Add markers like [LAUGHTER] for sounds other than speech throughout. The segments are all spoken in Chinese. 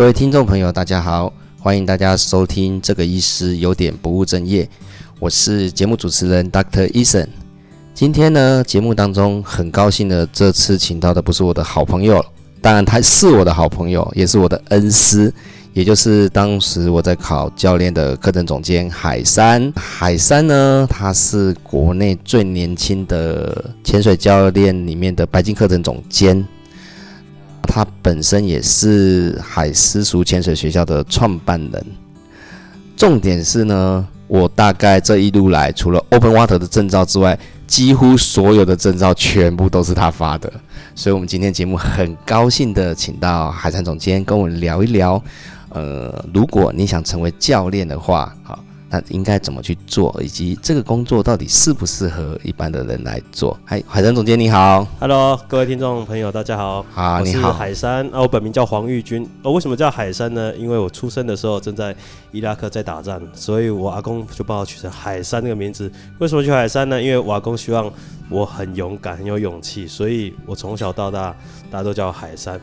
各位听众朋友，大家好，欢迎大家收听这个医师有点不务正业，我是节目主持人 Dr. Eason。今天呢，节目当中很高兴的，这次请到的不是我的好朋友，当然他是我的好朋友，也是我的恩师，也就是当时我在考教练的课程总监海山。海山呢，他是国内最年轻的潜水教练里面的白金课程总监。他本身也是海私塾潜水学校的创办人。重点是呢，我大概这一路来，除了 Open Water 的证照之外，几乎所有的证照全部都是他发的。所以，我们今天节目很高兴的请到海产总监跟我们聊一聊。呃，如果你想成为教练的话，好。那应该怎么去做，以及这个工作到底适不适合一般的人来做？嗨，海山总监你好，Hello，各位听众朋友大家好，啊，你好，海山啊，我本名叫黄玉军，哦，为什么叫海山呢？因为我出生的时候正在伊拉克在打仗，所以我阿公就把我取成海山这个名字。为什么取海山呢？因为我阿公希望我很勇敢，很有勇气，所以我从小到大大家都叫我海山。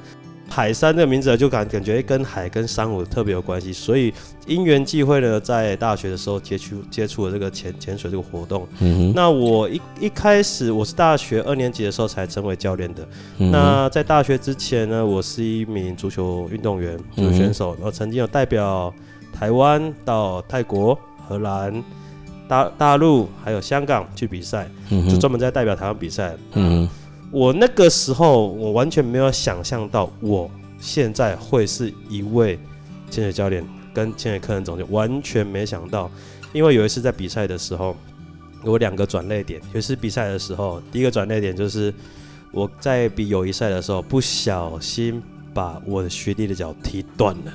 海山这个名字就感感觉跟海跟珊瑚特别有关系，所以因缘际会呢，在大学的时候接触接触了这个潜潜水这个活动。那我一一开始我是大学二年级的时候才成为教练的。那在大学之前呢，我是一名足球运动员、足球选手，然后曾经有代表台湾到泰国、荷兰、大大陆还有香港去比赛，就专门在代表台湾比赛。我那个时候，我完全没有想象到，我现在会是一位潜水教练跟潜水课程总监，完全没想到。因为有一次在比赛的时候，有两个转泪点。有一次比赛的时候，第一个转泪点就是我在比友谊赛的时候，不小心把我的学弟的脚踢断了。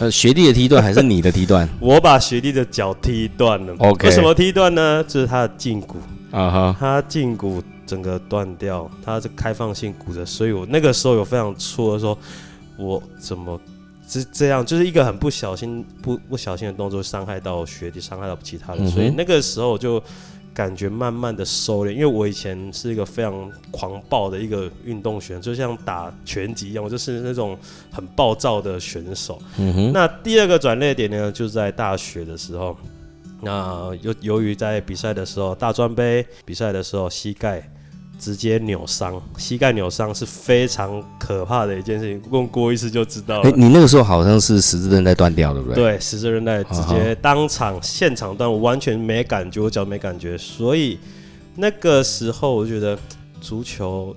呃，学弟的踢断还是你的踢断？[LAUGHS] 我把学弟的脚踢断了。OK，为什么踢断呢？就是他的胫骨啊哈，他胫骨。整个断掉，它是开放性骨折，所以我那个时候有非常错，说我怎么这这样，就是一个很不小心、不不小心的动作，伤害到学弟，伤害到其他人，所以那个时候就感觉慢慢的收敛。因为我以前是一个非常狂暴的一个运动选手，就像打拳击一样，我就是那种很暴躁的选手。嗯那第二个转捩点呢，就是在大学的时候，那由由于在比赛的时候，大专杯比赛的时候，膝盖。直接扭伤，膝盖扭伤是非常可怕的一件事情，问过一次就知道了。你那个时候好像是十字韧带断掉，对不对？对，十字韧带直接当场现场断，我完全没感觉，我脚没感觉，所以那个时候我觉得足球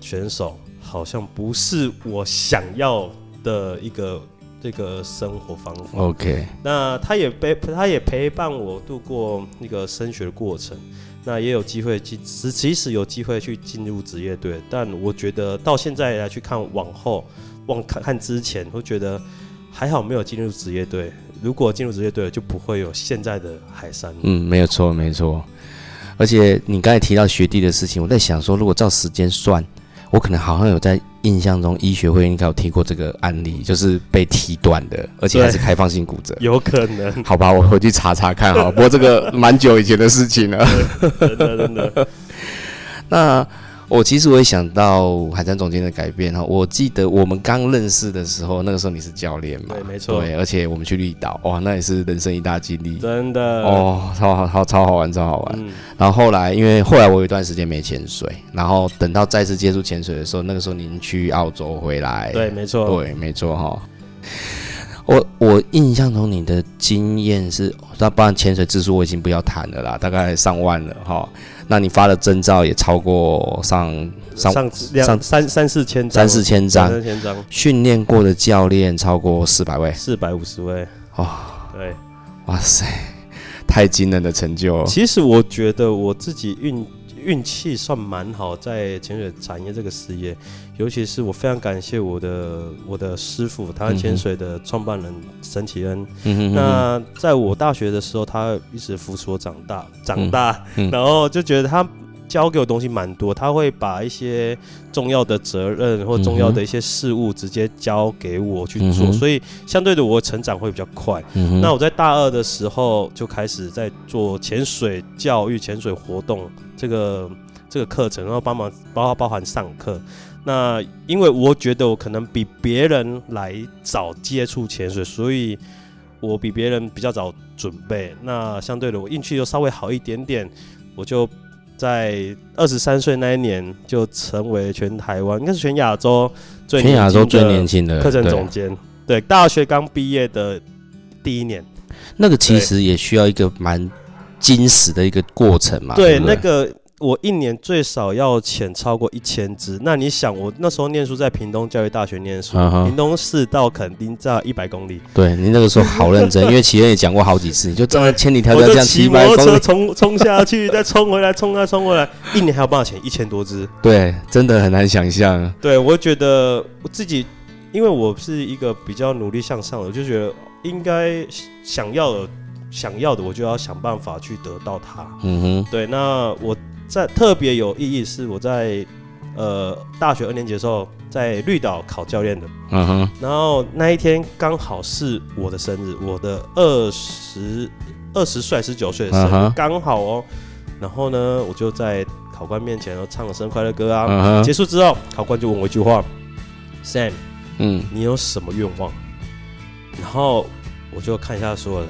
选手好像不是我想要的一个这个生活方法。OK，那他也陪他也陪伴我度过那个升学的过程。那也有机会去，其其实有机会去进入职业队，但我觉得到现在来去看往后，往看看之前，会觉得还好没有进入职业队。如果进入职业队，就不会有现在的海山。嗯，没有错，没错。而且你刚才提到学弟的事情，我在想说，如果照时间算。我可能好像有在印象中，医学会应该有提过这个案例，就是被踢断的，而且还是开放性骨折。有可能？好吧，我回去查查看哈。不过这个蛮久以前的事情了。真 [LAUGHS] 的真的。[LAUGHS] 那。我其实我也想到海山总监的改变哈，我记得我们刚认识的时候，那个时候你是教练嘛？对，没错。对，而且我们去绿岛，哇，那也是人生一大经历。真的。哦，超好，超超好玩，超好玩。然后后来，因为后来我有一段时间没潜水，然后等到再次接触潜水的时候，那个时候您去澳洲回来。对，没错。对，没错哈。我我印象中你的经验是，那不然潜水次数我已经不要谈了啦，大概上万了哈。那你发的证照也超过上上上三三四千张三四千张，三四千张。训练过的教练超过四百位，四百五十位。哦，对，哇塞，太惊人的成就了。其实我觉得我自己运。运气算蛮好，在潜水产业这个事业，尤其是我非常感谢我的我的师傅，台湾潜水的创办人沈启恩。那在我大学的时候，他一直扶持我长大，长大，然后就觉得他。教给我东西蛮多，他会把一些重要的责任或重要的一些事物直接交给我去做，所以相对的我成长会比较快。那我在大二的时候就开始在做潜水教育、潜水活动这个。这个课程，然后帮忙包包含上课。那因为我觉得我可能比别人来早接触潜水，所以我比别人比较早准备。那相对的，我运气又稍微好一点点，我就在二十三岁那一年就成为全台湾，应该是全亚洲最全亚洲最年轻的课程总监。对，大学刚毕业的第一年，那个其实也需要一个蛮精实的一个过程嘛。对，不那个我一年最少要潜超过一千只。那你想，我那时候念书在屏东教育大学念书，屏东市到垦丁在一百公里，对你那个时候好认真，因为奇恩也讲过好几次，你就站在千里迢迢这样骑摩托车冲冲下去，再冲回来，冲啊冲回来，一年还有办法潜一千多只。对，真的很难想象。对我觉得我自己，因为我是一个比较努力向上的，我就觉得应该想要的想要的，我就要想办法去得到它。嗯哼，对，那我在特别有意义是我在呃大学二年级的时候在绿岛考教练的，嗯哼，然后那一天刚好是我的生日，我的二十二十岁十九岁的生日刚好哦。然后呢，我就在考官面前然后唱了生日快乐歌啊。结，束之后，考官就问我一句话：“Sam，嗯你有什么愿望？”然后我就看一下所有人，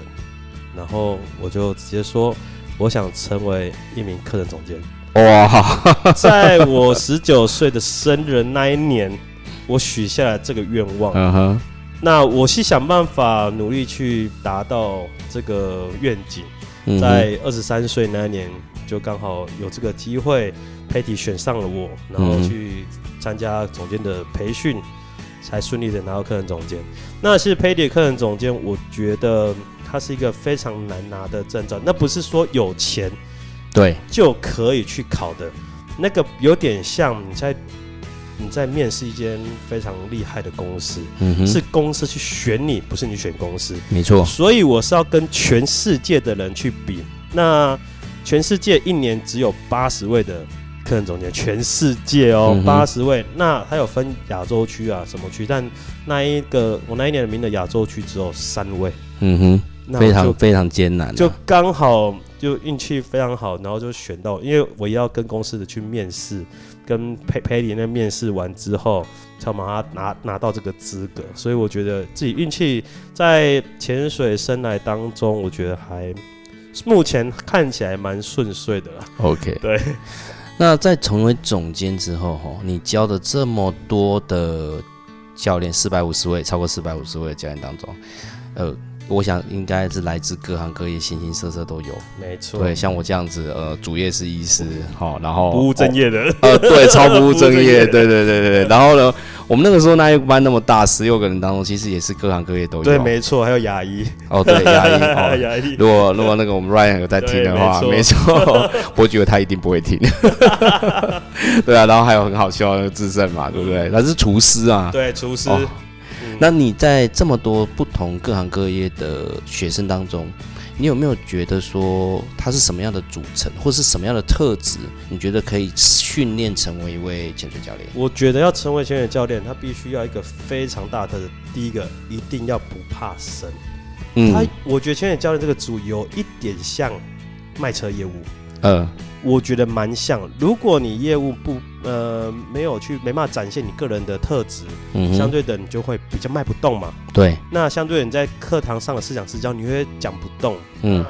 然后我就直接说：“我想成为一名客人总监。”哇，[LAUGHS] 在我十九岁的生日那一年，我许下了这个愿望。嗯哼，那我是想办法努力去达到这个愿景。嗯在二十三岁那一年，就刚好有这个机会，Patty 选上了我，然后嗯去参加总监的培训，才顺利的拿到客人总监。那是 Patty 的课程总监，我觉得它是一个非常难拿的证照，那不是说有钱对，就可以去考的，那个有点像你在你在面试一间非常厉害的公司，嗯哼，是公司去选你，不是你选公司。没错，所以我是要跟全世界的人去比。那全世界一年只有八十位的客人总监，全世界哦八十、位。那还有分亚洲区啊，什么区？但那一个我那一年的名的亚洲区只有三位，嗯哼，非常非常艰难啊，就刚好就运气非常好，然后就选到，因为我要跟公司的去面试，跟佩佩里那面试完之后，才把他拿拿到这个资格，所以我觉得自己运气在潜水生涯当中，我觉得还目前看起来蛮顺遂的啦。OK。[LAUGHS] 对，那在成为总监之后，哈，你教的这么多的教练，四百五十位，超过四百五十位的教练当中，呃，我想应该是来自各行各业，形形色色都有。没错，对，像我这样子，呃，主业是医师，好，然后不务正业的，呃，对，[LAUGHS] 超不务正业，业对对对对对。然后呢，我们那个时候那一班那么大，十六个人当中，其实也是各行各业都有。对，没错，还有牙医，哦，对，牙医 [LAUGHS] 哦。牙医，如果如果那个我们 Ryan 有在听的话，对没没错，我觉得他一定不会听。[LAUGHS] 对啊，然后还有很好笑的智胜嘛，对不对？他是厨师啊。对，厨师。那你在这么多不同各行各业的学生当中，你有没有觉得说他是什么样的组成，或是什么样的特质，你觉得可以训练成为一位潜水教练？我觉得要成为潜水教练，他必须要一个非常大的特质。第一个，一定要不怕生。他嗯，我觉得潜水教练这个组有一点像卖车业务，呃，我觉得蛮像。如果你业务不呃没有去没办法展现你个人的特质，嗯，相对的你就会比较卖不动嘛。对，那相对的你在课堂上的思想施教，你会讲不动。嗯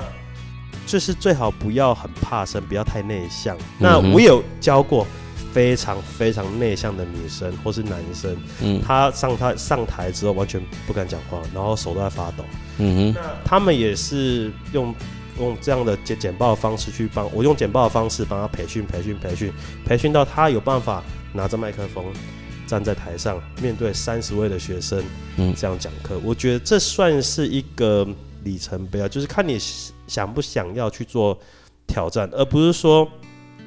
就是最好不要很怕生，不要太内向。嗯那我有教过非常非常内向的女生或是男生，嗯他上他上台之后完全不敢讲话，然后手都在发抖。嗯哼，那他们也是用用这样的简简报的方式去帮我用简报的方式帮他培训培训培训培训到他有办法拿着麦克风站在台上面对三十位的学生，嗯这样讲课。我觉得这算是一个里程碑啊，就是看你想不想要去做挑战，而不是说。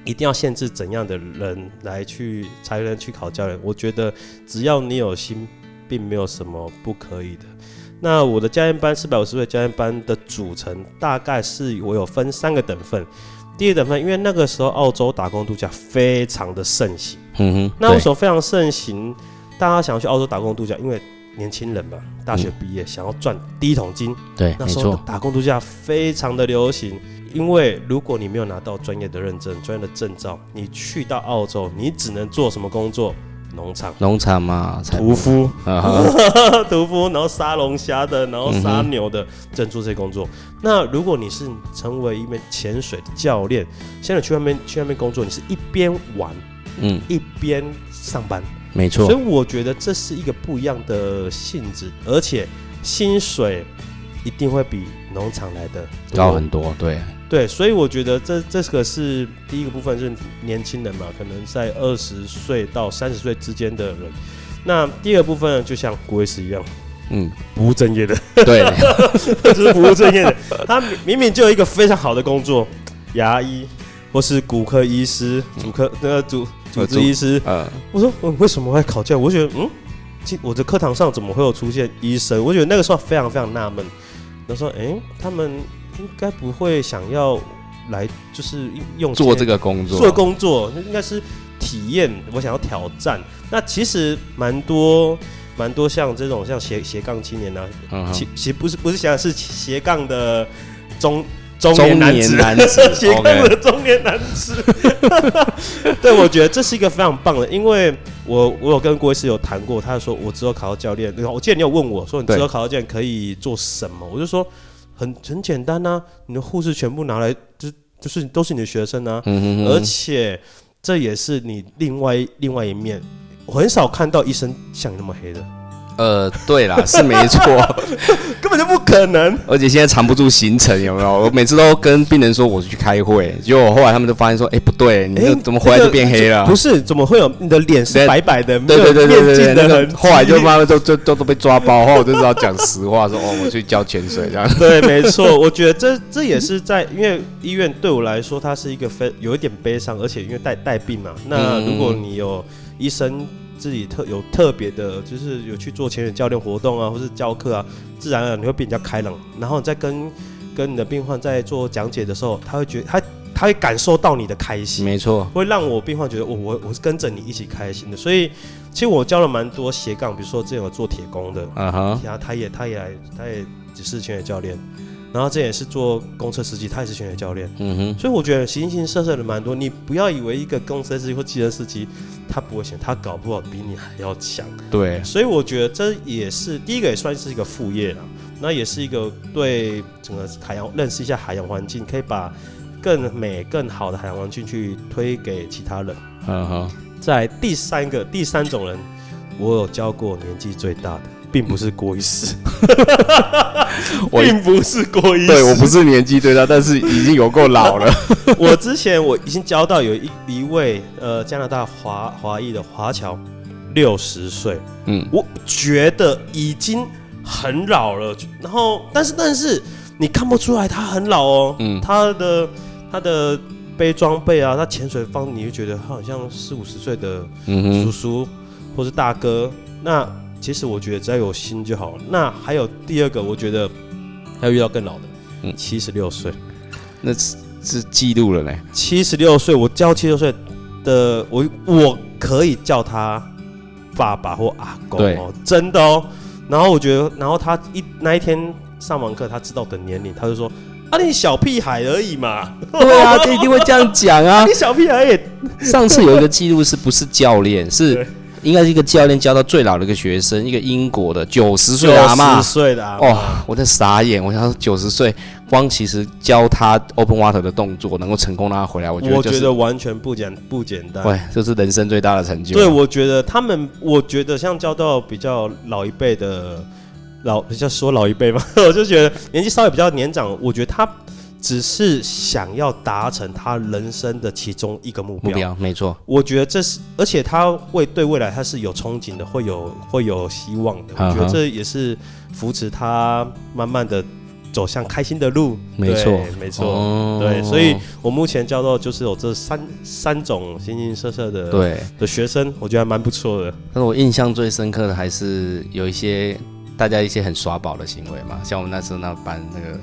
一定要限制怎样的人来去才能去考教练？我觉得只要你有心，并没有什么不可以的。那我的教练班四百五十位教练班的组成大概是我有分三个等份。第一个等份，因为那个时候澳洲打工度假非常的盛行。嗯哼，那为对什么非常盛行？大家想要去澳洲打工度假，因为年轻人嘛，大学毕业想要赚第一桶金，对，那时候打工度假非常的流行。因为如果你没有拿到专业的认证、专业的证照，你去到澳洲，你只能做什么工作？农场、农场嘛，屠夫、[LAUGHS] 啊。屠夫，然后杀龙虾的，然后杀牛的，只能做这些工作。那如果你是成为一名潜水的教练，现在去外面去外面工作，你是一边玩嗯，一边上班，没错。所以，我觉得这是一个不一样的性质，而且薪水一定会比农场来的高很多，对，对，所以我觉得这这个是第一个部分是年轻人嘛，可能在二十岁到三十岁之间的人。那第二部分就像古维斯一样，嗯，不务正业的，对，[LAUGHS] 就是不务正业的。他明明明就有一个非常好的工作，牙医或是骨科医师、主科那个主主治医师。呃，我说我为什么会考教？我觉得嗯，其我的课堂上怎么会有出现医生？我觉得那个时候非常非常纳闷。那时候哎、他们应该不会想要来就是用做钱这个工作，做工作，那应该是体验，我想要挑战。那其实蛮多蛮多像这种像斜斜杠青年啊，嗯其其不是不是想是斜杠的中中中年男子，男子。[LAUGHS] 斜杠的中年男子。[LAUGHS] 对，我觉得这是一个非常棒的，因为我我有跟郭医师有谈过，他说我只有考到教练，然后我记得你有问我说你只有考到教练可以做什么，我就说很很简单呐、你的护士全部拿来就就是都是你的学生啊，而嗯哼哼，且这也是你另外另外一面。我很少看到医生像你那么黑的，呃，对啦，是没错，[LAUGHS] 根本就不可能。而且现在藏不住行程，有没有？我每次都跟病人说我去开会，结果后来他们就发现说，哎，不对，你这怎么回来就变黑了？不是，怎么会有你的脸是白白的，没对有对对对对的那？个后来就慢慢都都都都被抓包，后来我就知道讲实话，说哦，我去交潜水这样。[LAUGHS] 对，没错，我觉得这这也是在，因为医院对我来说，它是一个非有一点悲伤，而且因为带带病嘛。那嗯如果你有医生自己特有特别的，就是有去做潜水教练活动啊，或是教课啊，自然而然你会比人家开朗，然后你在跟跟你的病患在做讲解的时候，他会觉得他他会感受到你的开心，没错，会让我病患觉得我我我是跟着你一起开心的。所以其实我教了蛮多斜杠，比如说之前有做铁工的，啊哈，然后他也他也来他也只是潜水教练，然后这也是做公车司机，他也是潜水教练，嗯哼，所以我觉得形形色色的蛮多。你不要以为一个公车司机或汽车司机他不会选，他搞不好比你还要强。对，所以我觉得这也是第一个，也算是一个副业了。那也是一个对整个海洋认识一下海洋环境，可以把更美、更好的海洋环境去推给其他人。嗯哼，在第三个第三种人，我有教过年纪最大的，并不是郭医师，[LAUGHS] 我并不是郭医师。对我不是年纪最大，但是已经有够老了。[LAUGHS] 我之前我已经教到有一一位呃加拿大华华裔的华侨，六十岁，嗯，我觉得已经很老了。然后，但是但是你看不出来他很老哦，嗯他的他的背装备啊，他潜水方你就觉得他好像四五十岁的叔叔或是大哥。那其实我觉得只要有心就好了。那还有第二个，我觉得要遇到更老的，嗯七十六岁。那是是记录了嘞。七十六岁，我教七十六岁的我，我可以叫他爸爸或阿公哦，真的哦。然后我觉得，然后他一那一天上完课，他知道我的年龄，他就说：“啊，你小屁孩而已嘛，对啊，他一定会这样讲啊 [LAUGHS] 你。小屁孩也上次有一个记录是不是教练？是对应该是一个教练教到最老的一个学生，一个英国的九十岁的阿妈九十。岁的阿哇、我在傻眼！我想说九十岁，光其实教他 open water 的动作能够成功让他回来，我觉得就是我觉得完全不简不简单。对，这是人生最大的成就。对，我觉得他们，我觉得像教到比较老一辈的老，比较说老一辈嘛，[LAUGHS] 我就觉得年纪稍微比较年长，我觉得他只是想要达成他人生的其中一个目标。目标没错，我觉得这是，而且他会对未来他是有憧憬的，会有会有希望的。我觉得这也是扶持他慢慢的走向开心的路。没错没错。哦对，所以我目前教到就是有这三三种形形色色的对。的学生，我觉得还蛮不错的。但是我印象最深刻的还是有一些大家一些很耍宝的行为嘛，像我们那时候那班那个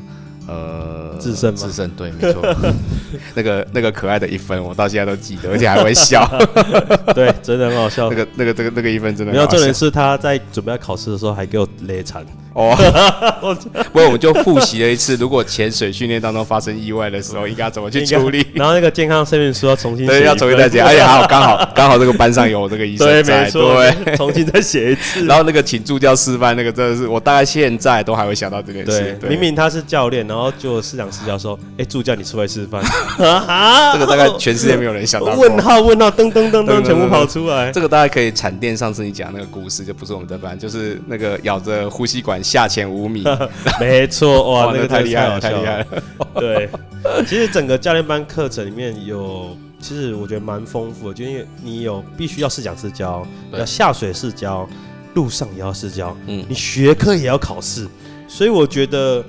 呃智胜吗智胜对，没错，[LAUGHS] 那个那个可爱的一分，我到现在都记得，而且还会笑。[LAUGHS] 对，真的很好笑那。个那个这个那个一分真的没有，很好笑重点是他在准备要考试的时候还给我勒惨，哦，[LAUGHS] 不过我们就复习了一次，如果潜水训练当中发生意外的时候，应该怎么去处理？然后那个健康声明书要重新对，要重新再写，而且还好刚好刚好这个班上有这个医生对，在，没错，对。重新再写一次。然后那个请助教示范，那个真的是我大概现在都还会想到这件事。对，明明他是教练，然后就市长私教说：“哎，助教，你出来示范。[LAUGHS] ”这个大概全世界没有人想到。[LAUGHS] 问号问号，噔噔噔噔，全部跑出来。这个大概可以产电上次你讲那个故事，就不是我们的班，就是那个咬着呼吸管下潜五米。[LAUGHS] 没错，[LAUGHS] 哇，那个太厉害了，太厉害了。[LAUGHS] 对，其实整个教练班课程里面有，其实我觉得蛮丰富的，就因为你有必须要试讲试教，要下水试教，路上也要试教，嗯，你学科也要考试，所以我觉得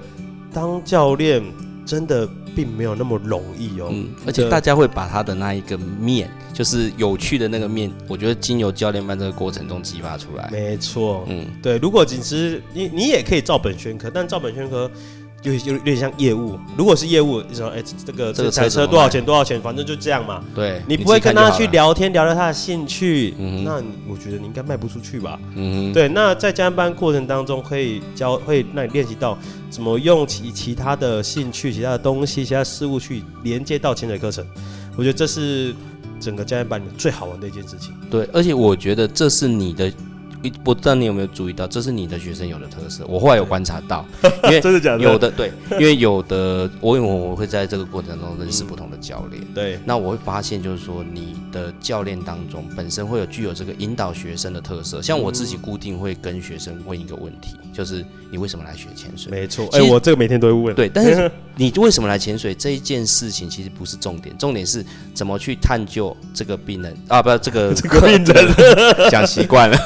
当教练真的并没有那么容易哦。嗯，而且大家会把他的那一个面，就是有趣的那个面，我觉得经由教练班这个过程中激发出来。没错，嗯，对，如果仅是你，你也可以照本宣科，但照本宣科。就有有点像业务，如果是业务，你说哎，这个这台车多少钱？多少钱？反正就这样嘛。对，你不会跟他去聊天，聊聊他的兴趣，嗯那我觉得你应该卖不出去吧。嗯，对。那在加班过程当中，可以教，会让你练习到怎么用其其他的兴趣、其他的东西、其他事物去连接到潜水课程。我觉得这是整个加班班里面最好玩的一件事情。对，而且我觉得这是你的。不知道你有没有注意到，这是你的学生有的特色。我后来有观察到，[LAUGHS] 因为真的假的？有的对，因为有的我因为我会在这个过程中认识不同的教练。对，那我会发现就是说，你的教练当中本身会有具有这个引导学生的特色。像我自己固定会跟学生问一个问题，就是你为什么来学潜水？没错，哎，我这个每天都会问。对，但是 [LAUGHS] 你为什么来潜水这一件事情其实不是重点，重点是怎么去探究这个病人啊，不，这个 [LAUGHS] 这个病人讲习惯了。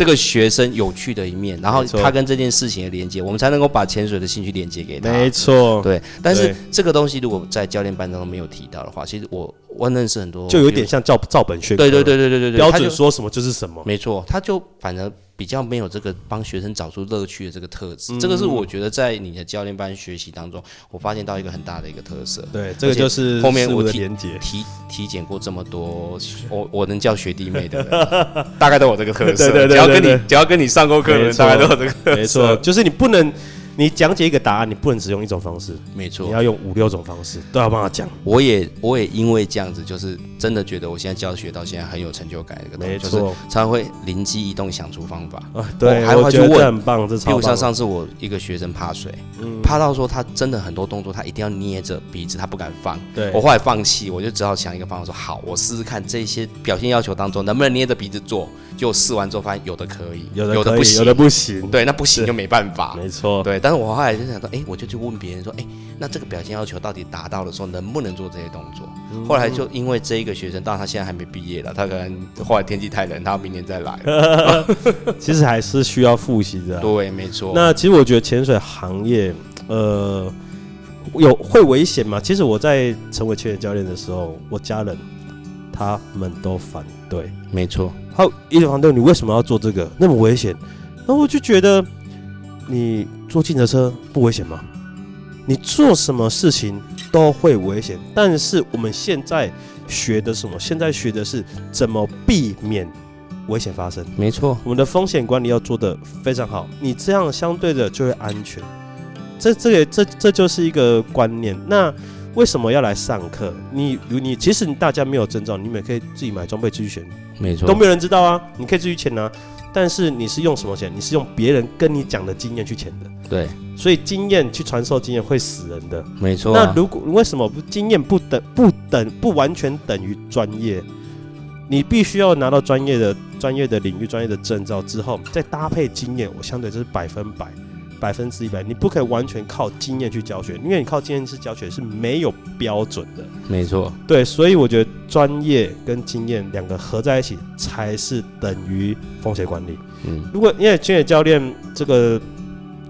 这个学生有趣的一面，然后他跟这件事情的连接，我们才能够把潜水的兴趣连接给他。没错，对。但是这个东西如果在教练班当中没有提到的话，其实我我认识很多，就有点像照照本宣科。对对对对对对对，标准说什么就是什么。没错，他就反而。比较没有这个帮学生找出乐趣的这个特质，这个是我觉得在你的教练班学习当中，我发现到一个很大的一个特色。对，这个就是后面我体体体检过这么多，我我能叫学弟妹的，[LAUGHS] [LAUGHS] 大概都有这个特色。对对对只要跟你只要跟你上过课的人，大概都有这个。没错，就是你不能。你讲解一个答案，你不能只用一种方式，没错，你要用五六种方式都要帮他讲。我也我也因为这样子，就是真的觉得我现在教学到现在很有成就感。这个没错，常常会灵机一动想出方法。啊，对，还会去问，很棒，这超比如像上次我一个学生怕水，怕到说他真的很多动作他一定要捏着鼻子，他不敢放。对我后来放弃，我就只好想一个方法说好，我试试看这些表现要求当中能不能捏着鼻子做。就试完之后发现有的可以，有的不行，有的不行。对，那不行就没办法。没错，对。但是我后来就想说，哎，我就去问别人说，哎，那这个表现要求到底达到的时候，能不能做这些动作？后来就因为这一个学生，当然他现在还没毕业了，他可能后来天气太冷，他明年再来。[LAUGHS] 其实还是需要复习的。对，没错。那其实我觉得潜水行业，呃，有会危险吗？其实我在成为潜水教练的时候，我家人他们都反对。没错。好，一直反对，你为什么要做这个？那么危险？那我就觉得，你坐进的车不危险吗？你做什么事情都会危险，但是我们现在学的什么？现在学的是怎么避免危险发生。没错，我们的风险管理要做的非常好，你这样相对的就会安全。这、这个、这、这就是一个观念。那为什么要来上课？你、你其实大家没有证照，你们也可以自己买装备自己选。没错，都没有人知道啊！你可以自己潜啊，但是你是用什么钱？你是用别人跟你讲的经验去钱的。对，所以经验去传授经验会死人的。没错。那如果为什么不经验不等不等不完全等于专业？你必须要拿到专业的专业的领域专业的证照之后，再搭配经验，我相对这是百分百。百分之一百，你不可以完全靠经验去教学，因为你靠经验去教学是没有标准的。没错，对，所以我觉得专业跟经验两个合在一起才是等于风险管理。嗯，如果因为潜水教练这个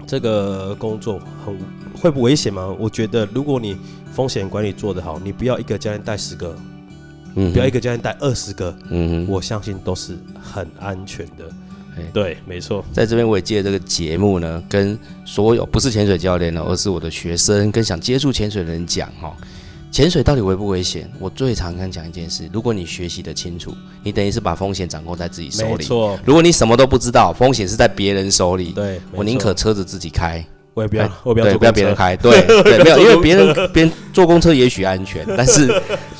这个工作很会不危险吗？我觉得如果你风险管理做得好，你不要一个教练带十个，嗯，不要一个教练带二十个，嗯，我相信都是很安全的。对，没错，在这边我也借这个节目呢，跟所有不是潜水教练呢，而是我的学生跟想接触潜水的人讲哈，潜水到底危不危险？我最常跟讲一件事：如果你学习的清楚，你等于是把风险掌控在自己手里。没错，如果你什么都不知道，风险是在别人手里。对，我宁可车子自己开，我也不要哎，我不要不要别人开。对对，没有，因为 [LAUGHS] 别人别人坐公车也许安全，但是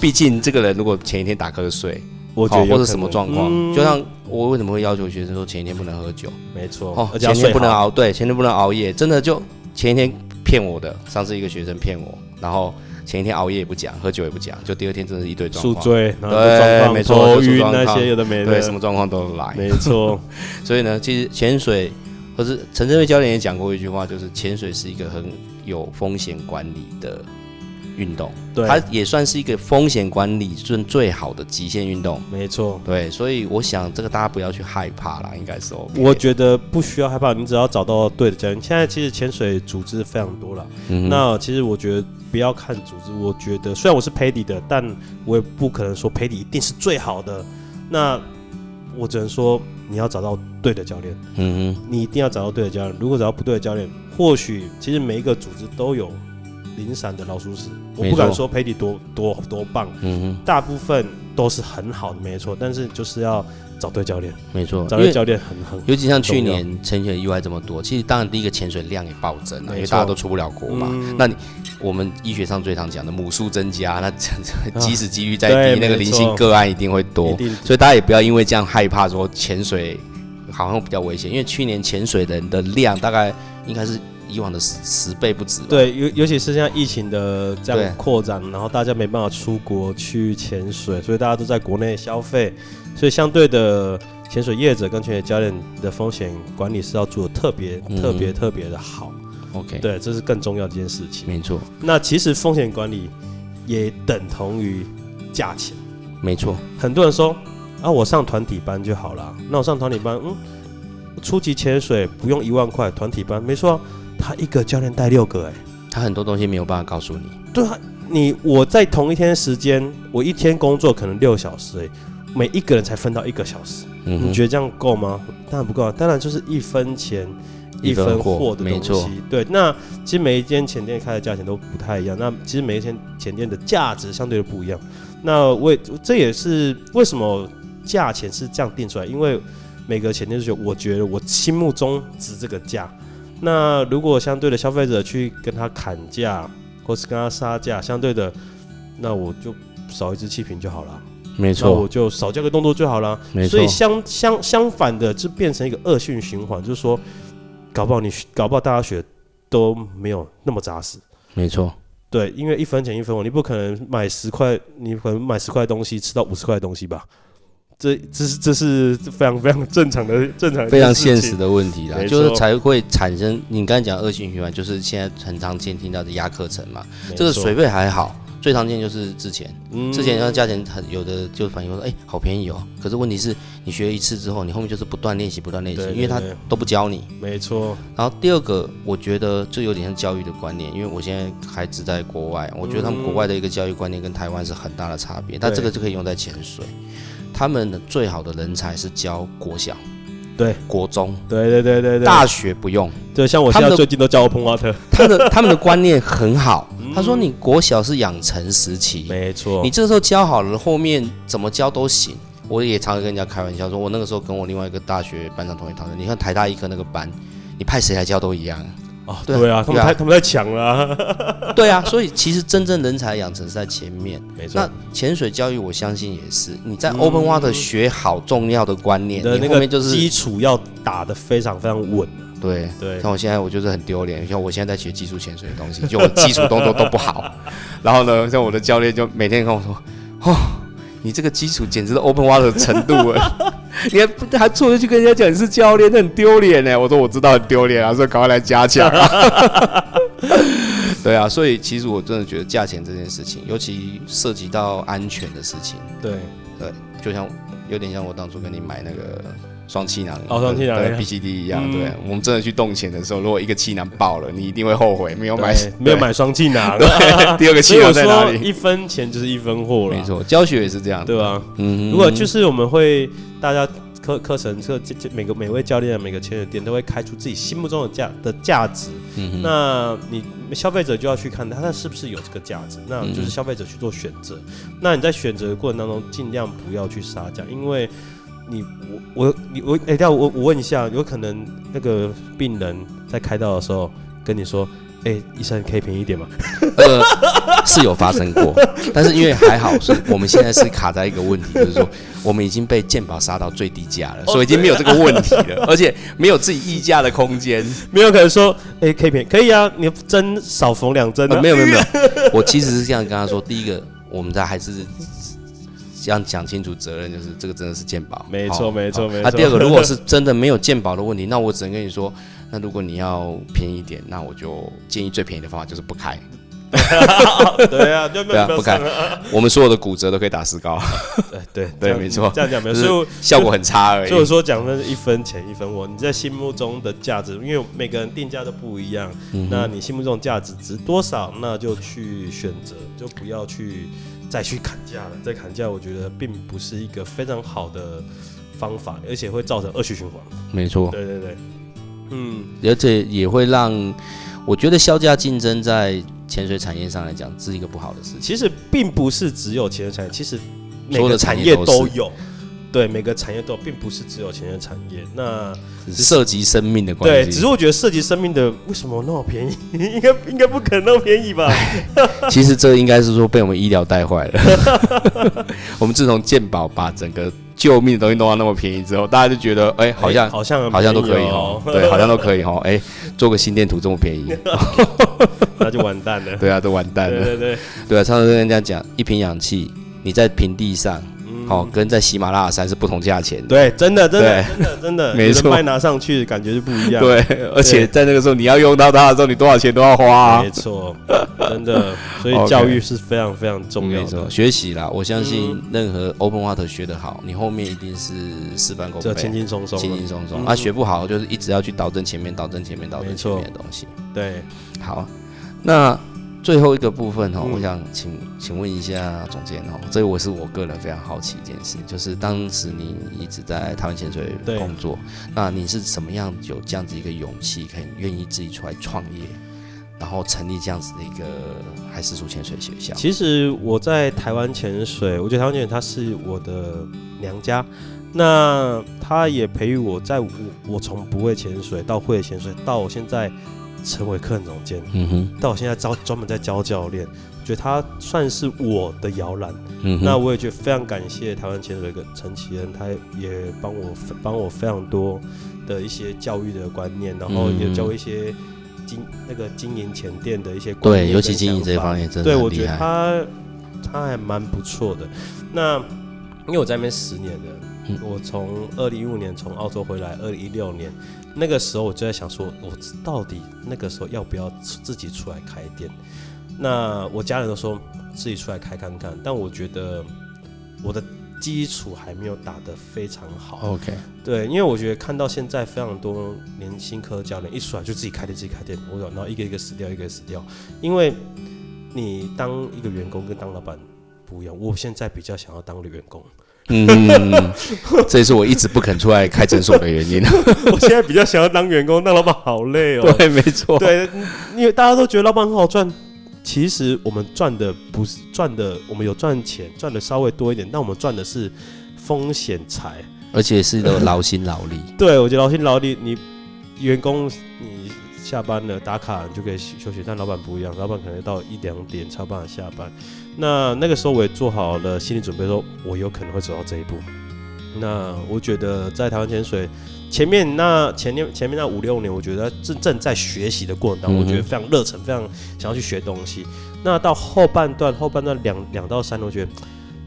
毕竟这个人如果前一天打瞌睡，我或者什么状况，嗯就像我为什么会要求学生说前一天不能喝酒，没错，哦，前天。不能熬，对，前天不能熬夜，真的就前一天骗我的。上次一个学生骗我，然后前一天熬夜也不讲，喝酒也不讲，就第二天真的是一堆状况，宿醉，对没错头晕那些有的没的，对，什么状况都来。没错，[LAUGHS] 所以呢，其实潜水，或是陈正瑞教练也讲过一句话，就是潜水是一个很有风险管理的运动，对，它也算是一个风险管理最最好的极限运动。没错。对，所以我想这个大家不要去害怕啦，应该是 OK。我觉得不需要害怕，你只要找到对的教练。现在其实潜水组织非常多了，嗯那其实我觉得不要看组织，我觉得虽然我是培底的，但我也不可能说培底一定是最好的。那我只能说你要找到对的教练，嗯哼，你一定要找到对的教练。如果找到不对的教练，或许其实每一个组织都有零散的老鼠屎。我不敢说培底多多多棒，嗯哼，大部分都是很好的，没错。但是就是要找对教练，没错，找对教练很很尤其像去年潜水意外这么多，其实当然第一个潜水量也暴增了，因为大家都出不了国嘛。嗯那你我们医学上最常讲的母数增加，那 [LAUGHS] 即使几率再对低，那个零星个案一定会多。所以大家也不要因为这样害怕说潜水好像比较危险，因为去年潜水人的量大概应该是以往的十十倍不止。对，尤尤其是现在疫情的这样扩展，然后大家没办法出国去潜水，所以大家都在国内消费，所以相对的潜水业者跟潜水教练的风险管理是要做的特别、嗯特别特别的好。，OK，，对，这是更重要的一件事情。没错，那其实风险管理也等同于价钱。没错，很多人说啊，我上团体班就好了。那我上团体班，嗯，初级潜水不用一万块，团体班没错啊，他一个教练带六个、哎。他很多东西没有办法告诉你。对啊，你我在同一天时间，我一天工作可能六小时、欸，每一个人才分到一个小时，嗯，你觉得这样够吗？当然不够啊，当然就是一分钱一分货的东西。对，那其实每一间前店开的价钱都不太一样，那其实每一间前店的价值相对的不一样。那我也这也是为什么价钱是这样定出来，因为每个前店就觉得，我觉得我心目中值这个价。那如果相对的消费者去跟他砍价，或是跟他杀价，相对的，那我就少一支气瓶就好了，没错我错，就少交个动作就好了。没错所以，相相相反的，就变成一个恶性循环，就是说，搞不好你搞不好大家学都没有那么扎实。没错，对，因为一分钱一分货，你不可能买十块，你可能买十块东西吃到五十块东西吧？这这是这是非常非常正常的正常的非常现实的问题啦，就是才会产生你刚才讲恶性循环，就是现在很常见听到的压课程嘛。这个水费还好，最常见就是之前，嗯之前要价钱很有的就反映说，哎、好便宜哦。可是问题是你学一次之后，你后面就是不断练习，不断练习，因为他都不教你。没错，然后第二个，我觉得这有点像教育的观念，因为我现在孩子在国外，我觉得他们国外的一个教育观念跟台湾是很大的差别。但这个就可以用在潜水，他们的最好的人才是教国小、对。国中、对对对对对，大学不用。对，像我现在最近都教我碰花特他的 [LAUGHS] 他们的观念很好，他说你国小是养成时期，没错，你这个时候教好了，后面怎么教都行。我也常常跟人家开玩笑说，我那个时候跟我另外一个大学班上同学讨论，你看台大医科那个班，你派谁来教都一样。哦，对啊。他们太他们在抢了啊，[LAUGHS] 对啊，所以其实真正人才养成是在前面。没。错。那，潜水教育，我相信也是你在 Open Water 学好重要的观念，你后面就是基础要打得非常非常稳的，对。对，像我现在我就是很丢脸，像我现在在学技术潜水的东西，就我基础动作都不好。[LAUGHS] 然后呢，像我的教练就每天跟我说：“哦，你这个基础简直是 Open Water 的程度了，[LAUGHS] 你还不还坐着去跟人家讲你是教练，那很丢脸呢。”我说：“我知道很丢脸啊，所以赶快来加强啊。[LAUGHS] ”对啊，所以其实我真的觉得价钱这件事情，尤其涉及到安全的事情，对，对，就像有点像我当初跟你买那个双气囊，哦双气囊。对哎 BCD 一样，嗯。对，我们真的去动钱的时候，如果一个气囊爆了，你一定会后悔没有买对，[LAUGHS] 没有买双气囊，对，[LAUGHS] 第二个气囊在哪里？说一分钱就是一分货了，没，错，教学也是这样，对吧？嗯，如果就是我们会大家课课程课这这每个每位教练每个潜水店都会开出自己心目中的价的价值，嗯，那你消费者就要去看它是不是有这个价值，那就是消费者去做选择。那你在选择的过程当中，尽量不要去杀价，因为你我我你我哎，等下我我问一下，有可能那个病人在开刀的时候跟你说，哎、医生可以便宜一点吗？[LAUGHS] 呃，是有发生过，但是因为还好，是我们现在是卡在一个问题，就是说我们已经被健保杀到最低价了，所以已经没有这个问题了，而且没有自己议价的空间。没有可能说，哎、可以便宜，可以啊，你针少缝两针啊，呃，没有没有没有，我其实是这样跟他说，第一个，我们在还是这样讲清楚责任，就是这个真的是鉴宝，没错好没错没错。好啊，第二个，如果是真的没有鉴宝的问题，那我只能跟你说，那如果你要便宜一点，那我就建议最便宜的方法就是不开。[LAUGHS] 对啊，对啊不敢上啊我们所有的骨折都可以打石膏，[LAUGHS] 对对没错。这样讲没有，所以效果很差而已。所以。我说讲的是一分钱一分货，你在心目中的价值，因为每个人定价都不一样，嗯那你心目中的价值值多少，那就去选择，就不要去再去砍价了。再砍价，我觉得并不是一个非常好的方法，而且会造成恶性循环。没错，对对对，嗯，而且也会让我觉得销价竞争在潜水产业上来讲是一个不好的事情。其实并不是只有潜水产业，其实每个产业都有。对，每个产业都有，并不是只有钱的产业。那是涉及生命的关对，系。只是我觉得涉及生命的，为什么那么便宜？[LAUGHS] 应该应该不可能那么便宜吧？[LAUGHS] 其实这应该是说被我们医疗带坏了。[LAUGHS] 我们自从健保把整个救命的东西弄到那么便宜之后，大家就觉得，哎、好像、哎好像很好像都可以哦，对，好像都可以哦。哎、做个心电图这么便宜，那就完蛋了。对啊，都完蛋了。对对对，对啊，常常跟人家讲，一瓶氧气你在平地上，嗯哦，跟在喜马拉雅山是不同价钱的。对，真的真的对真的真的，[LAUGHS] 没错拿上去感觉就不一样。对，而且在那个时候你要用到它的时候，你多少钱都要花、啊没。错，真的，所以 [LAUGHS] 教育是非常非常重要没错，学习啦，我相信嗯任何 open water 学得好，你后面一定是事半功倍，这轻轻松松的，轻轻松松。嗯啊，学不好就是一直要去导正前面，导正前面，导正前面的东西。对，好，那最后一个部分哦，嗯我想请请问一下总监哦，这个我是我个人非常好奇一件事，就是当时你一直在台湾潜水工作，那你是怎么样有这样子一个勇气，可以愿意自己出来创业，然后成立这样子的一个海事处潜水学校？其实我在台湾潜水，我觉得台湾潜水它是我的娘家，那它也培育我，在我我从不会潜水到会潜水，到我现在成为客人总监，嗯哼，到我现在招专门在教教练，我觉得他算是我的摇篮。嗯哼，那我也觉得非常感谢台湾潜水的陈启恩，他也帮我帮我非常多的一些教育的观念，然后也教我一些经那个经营前店的一些观念对，尤其跟经营这一方面真的对我觉得。他他还蛮不错的。那因为我在那边十年了，嗯我从二零一五年从澳洲回来，二零一六年那个时候我就在想说，我到底那个时候要不要自己出来开店？那我家人都说自己出来开看看，但我觉得我的基础还没有打得非常好。OK，对，因为我觉得看到现在非常多年轻科教练一出来就自己开店，自己开店，我然后一个一个死掉，一个死掉。因为你当一个员工跟当老板不一样，我现在比较想要当员工，嗯，[LAUGHS] 这也是我一直不肯出来开诊所的原因。[LAUGHS] 我现在比较想要当员工，当老板好累哦。对，没错。对，因为大家都觉得老板很好赚，其实我们赚的不是赚的，我们有赚钱，赚的稍微多一点，但我们赚的是风险财。而且是都劳心劳力。[LAUGHS] 对，我觉得劳心劳力，你员工你下班了打卡你就可以休息，但老板不一样，老板可能到一两点才有办法下班。那那个时候我也做好了心理准备，说我有可能会走到这一步。那我觉得在台湾潜水前面那前面前面那五六年，我觉得正正在学习的过程当中，我觉得非常热忱，非常想要去学东西。那到后半段后半段两两到三，我觉得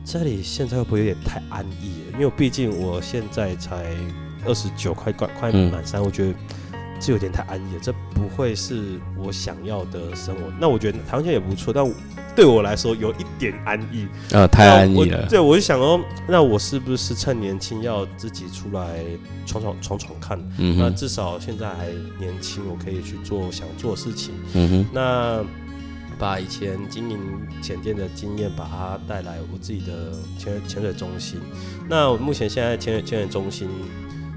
这里现在会不会有点太安逸了？因为毕竟我现在才二十九，快快快嗯满三，我觉得这有点太安逸了，这不会是我想要的生活。那我觉得台湾也不错，但对我来说有一点安逸，呃，太安逸了。对，我就想哦，那我是不是趁年轻要自己出来闯闯闯闯看？那嗯那，至少现在还年轻，我可以去做想做的事情。嗯哼，那把以前经营潜店的经验，把它带来我自己的潜潜水中心。那我目前现在潜水潜水中心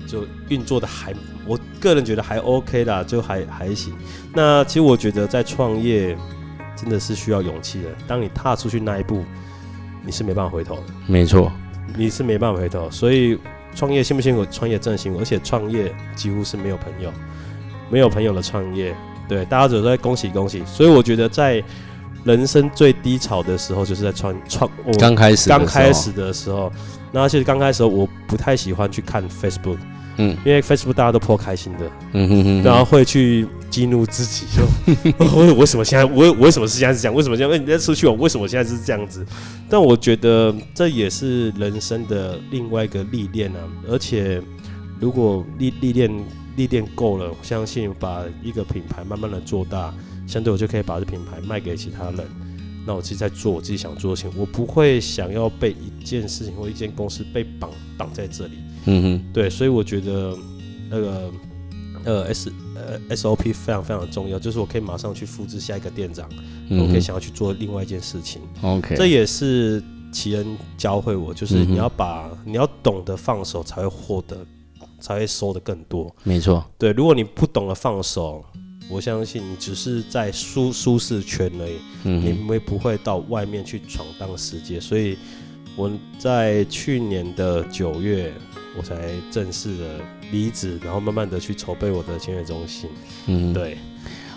就运作的还，我个人觉得还 OK 啦，就还还行。那其实我觉得在创业真的是需要勇气的，当你踏出去那一步，你是没办法回头的。没错，你是没办法回头，所以创业辛不辛苦？创业真的辛苦，而且创业几乎是没有朋友，没有朋友的创业，对大家只在恭喜恭喜。所以我觉得在人生最低潮的时候，就是在创 [LAUGHS] 创我刚开始的时候刚开始的时候，那其实刚开始的时候我不太喜欢去看 Facebook，嗯因为 Facebook 大家都颇开心的，嗯哼哼，然后会去激怒自己，[LAUGHS] 说哦我为什么现在我我为什么是现在是这样？为什么现在哎你再出去玩？为什么现在是这样子？但我觉得这也是人生的另外一个历练啊。而且如果历历练历练够了，我相信把一个品牌慢慢的做大，相对我就可以把这品牌卖给其他人。那我自己在做我自己想做的事情，我不会想要被一件事情或一间公司被绑绑在这里。嗯哼，对，所以我觉得那个呃 S 呃 SOP 非常非常重要，就是我可以马上去复制下一个店长，嗯我可以想要去做另外一件事情。OK，这也是奇恩教会我，就是你要把你要懂得放手，才会获得，才会收的更多。没错，对，如果你不懂得放手，我相信你只是在舒舒适圈而已，你嗯哼，们不会到外面去闯荡世界。所以我在去年的九月，我才正式的离职，然后慢慢的去筹备我的签约中心。嗯，对，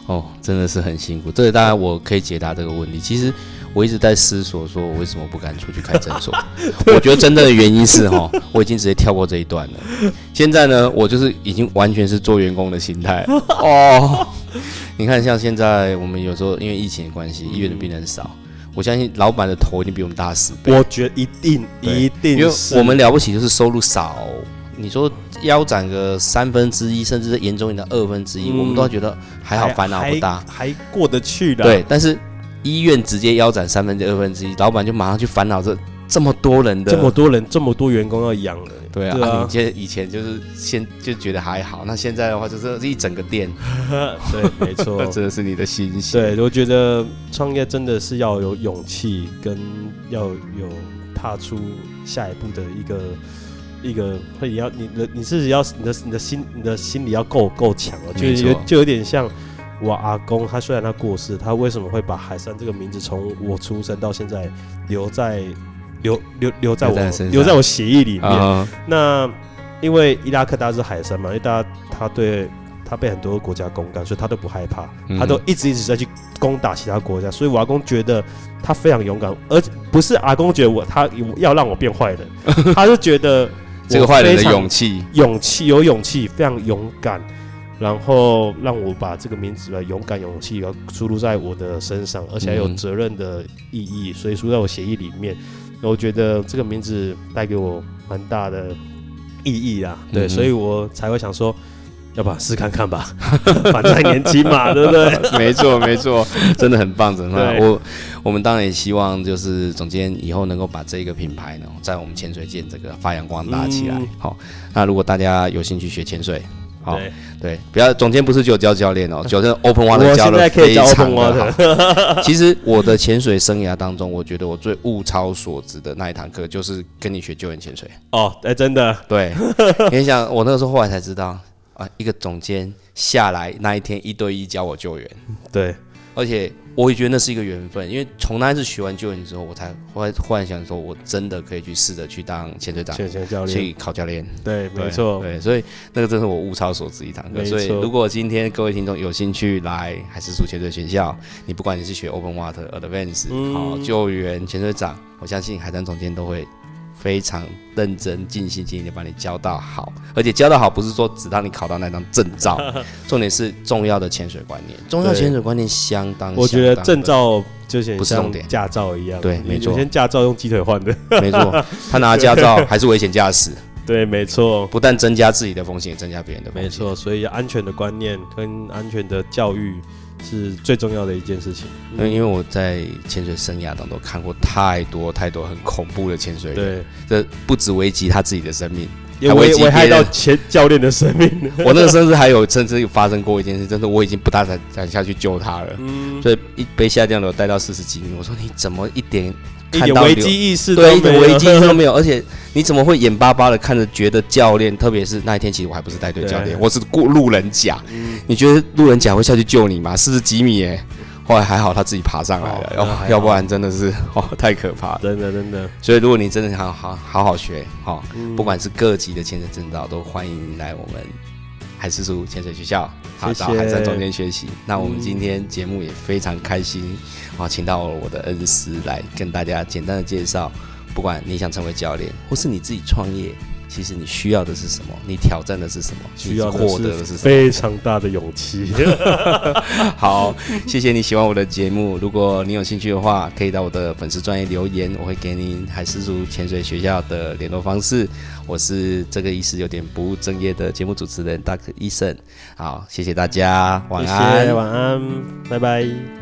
哦，真的是很辛苦。这个当然我可以解答这个问题。其实我一直在思索，说我为什么不敢出去开诊所？[LAUGHS] 我觉得真正的原因是哈，我已经直接跳过这一段了。现在呢，我就是已经完全是做员工的心态哦。[LAUGHS] 你看，像现在我们有时候因为疫情的关系，医院的病人少，我相信老板的头一定比我们大十倍。我觉得一定一定因为我们了不起就是收入少，你说腰斩个三分之一，甚至是严重一点的二分之一，嗯我们都要觉得还好，烦恼不大。还还过得去的。对，，但是医院直接腰斩三分之二分之一，老板就马上去烦恼这这么多人的这么多人，这么多员工要养了。对啊，对啊啊你现以前就是现就觉得还好，那现在的话就是一整个店，[LAUGHS] 对，没错那。[LAUGHS] 真的是你的心血。对，我觉得创业真的是要有勇气，跟要有踏出下一步的一个一个，会要你的你自己要你的你的心你的心理要够够强哦，就有就有点像我阿公，他虽然他过世，他为什么会把海山这个名字从我出生到现在留在留留留在我留在我协议里面？啊，那因为伊拉克大家是海山嘛，因为大家他对他被很多国家攻干，所以他都不害怕，嗯。他都一直一直在去攻打其他国家，所以我阿公觉得他非常勇敢，而不是阿公觉得我他要让我变坏人，[LAUGHS] 他是觉得这个坏人的勇气，勇气有勇气，非常勇敢。然后让我把这个名字的勇敢、勇气要输入在我的身上，而且还有嗯。责任的意义，所以输在我协议里面。我觉得这个名字带给我蛮大的意义啊，对，嗯所以我才会想说，要不然试看看吧，[LAUGHS] 反正还年轻嘛，对不对？[LAUGHS] 没错没错，真的很棒，真的我我们当然也希望就是总监以后能够把这个品牌呢，在我们潜水界这个发扬光大起来嗯。好，那如果大家有兴趣学潜水，好对，对，不要总监不是只有教教练哦，[LAUGHS] 教练 Open 我 Water 教现的在可以教非常的好。[LAUGHS] 其实我的潜水生涯当中，我觉得我最物超所值的那一堂课，就是跟你学救援潜水。哦，哎，真的，对，你想，我那个时候后来才知道啊，一个总监下来那一天一对一教我救援，对，而且我也觉得那是一个缘分，因为从那一次学完救援之后，我才忽然忽然想说，我真的可以去试着去当潜水长，潜水教练，去考教练。对，没错，对，所以那个真是我物超所值一堂课。所以如果今天各位听众有兴趣来海事处潜水学校，你不管你是学 Open Water、Advance、嗯好救援、潜水长，我相信海战总监都会非常认真、尽心尽力的把你教到好，而且教到好不是说只让你考到那张证照，[LAUGHS] 重点是重要的潜水观念。重要对潜水观念相当，我觉得证照就很像不是重点驾照一样，对没错有些驾照用鸡腿换的，[LAUGHS] 没错，他拿驾照还是危险驾驶，[LAUGHS] 对，没错，不但增加自己的风险，也增加别人的风险。没错，所以安全的观念跟安全的教育是最重要的一件事情。因为因为我在潜水生涯当中看过太多太多很恐怖的潜水员，对，这不止危及他自己的生命，也还危及危危害到前教练的生命。[LAUGHS] 我那个甚至还有甚至有发生过一件事，真的我已经不大敢敢下去救他了，嗯，所以一被下降流带到四十几米，我说你怎么一点看到危机意识都对一点危机意识都没有，而且你怎么会眼巴巴的看着觉得教练，特别是那一天其实我还不是带队教练，我是过路人甲，嗯。你觉得路人甲会下去救你吗？四十几米耶，后来还好他自己爬上来了，要不然真的是哦太可怕了。真的真的，所以如果你真的好好好好学，哦，嗯。不管是各级的潜水证照，都欢迎来我们海事处潜水学校，好谢谢到海山中间学习。那我们嗯今天节目也非常开心，啊，请到我的恩师来跟大家简单的介绍，不管你想成为教练，或是你自己创业。其实你需要的是什么？你挑战的是什么？需要你获得的是什么？非常大的勇气。[LAUGHS] 好，谢谢你喜欢我的节目。如果你有兴趣的话，可以到我的粉丝专业留言，我会给你海狮族潜水学校的联络方式。我是这个意思有点不务正业的节目主持人 Dr. 医生。好，谢谢大家，晚谢安。谢，晚安，拜拜。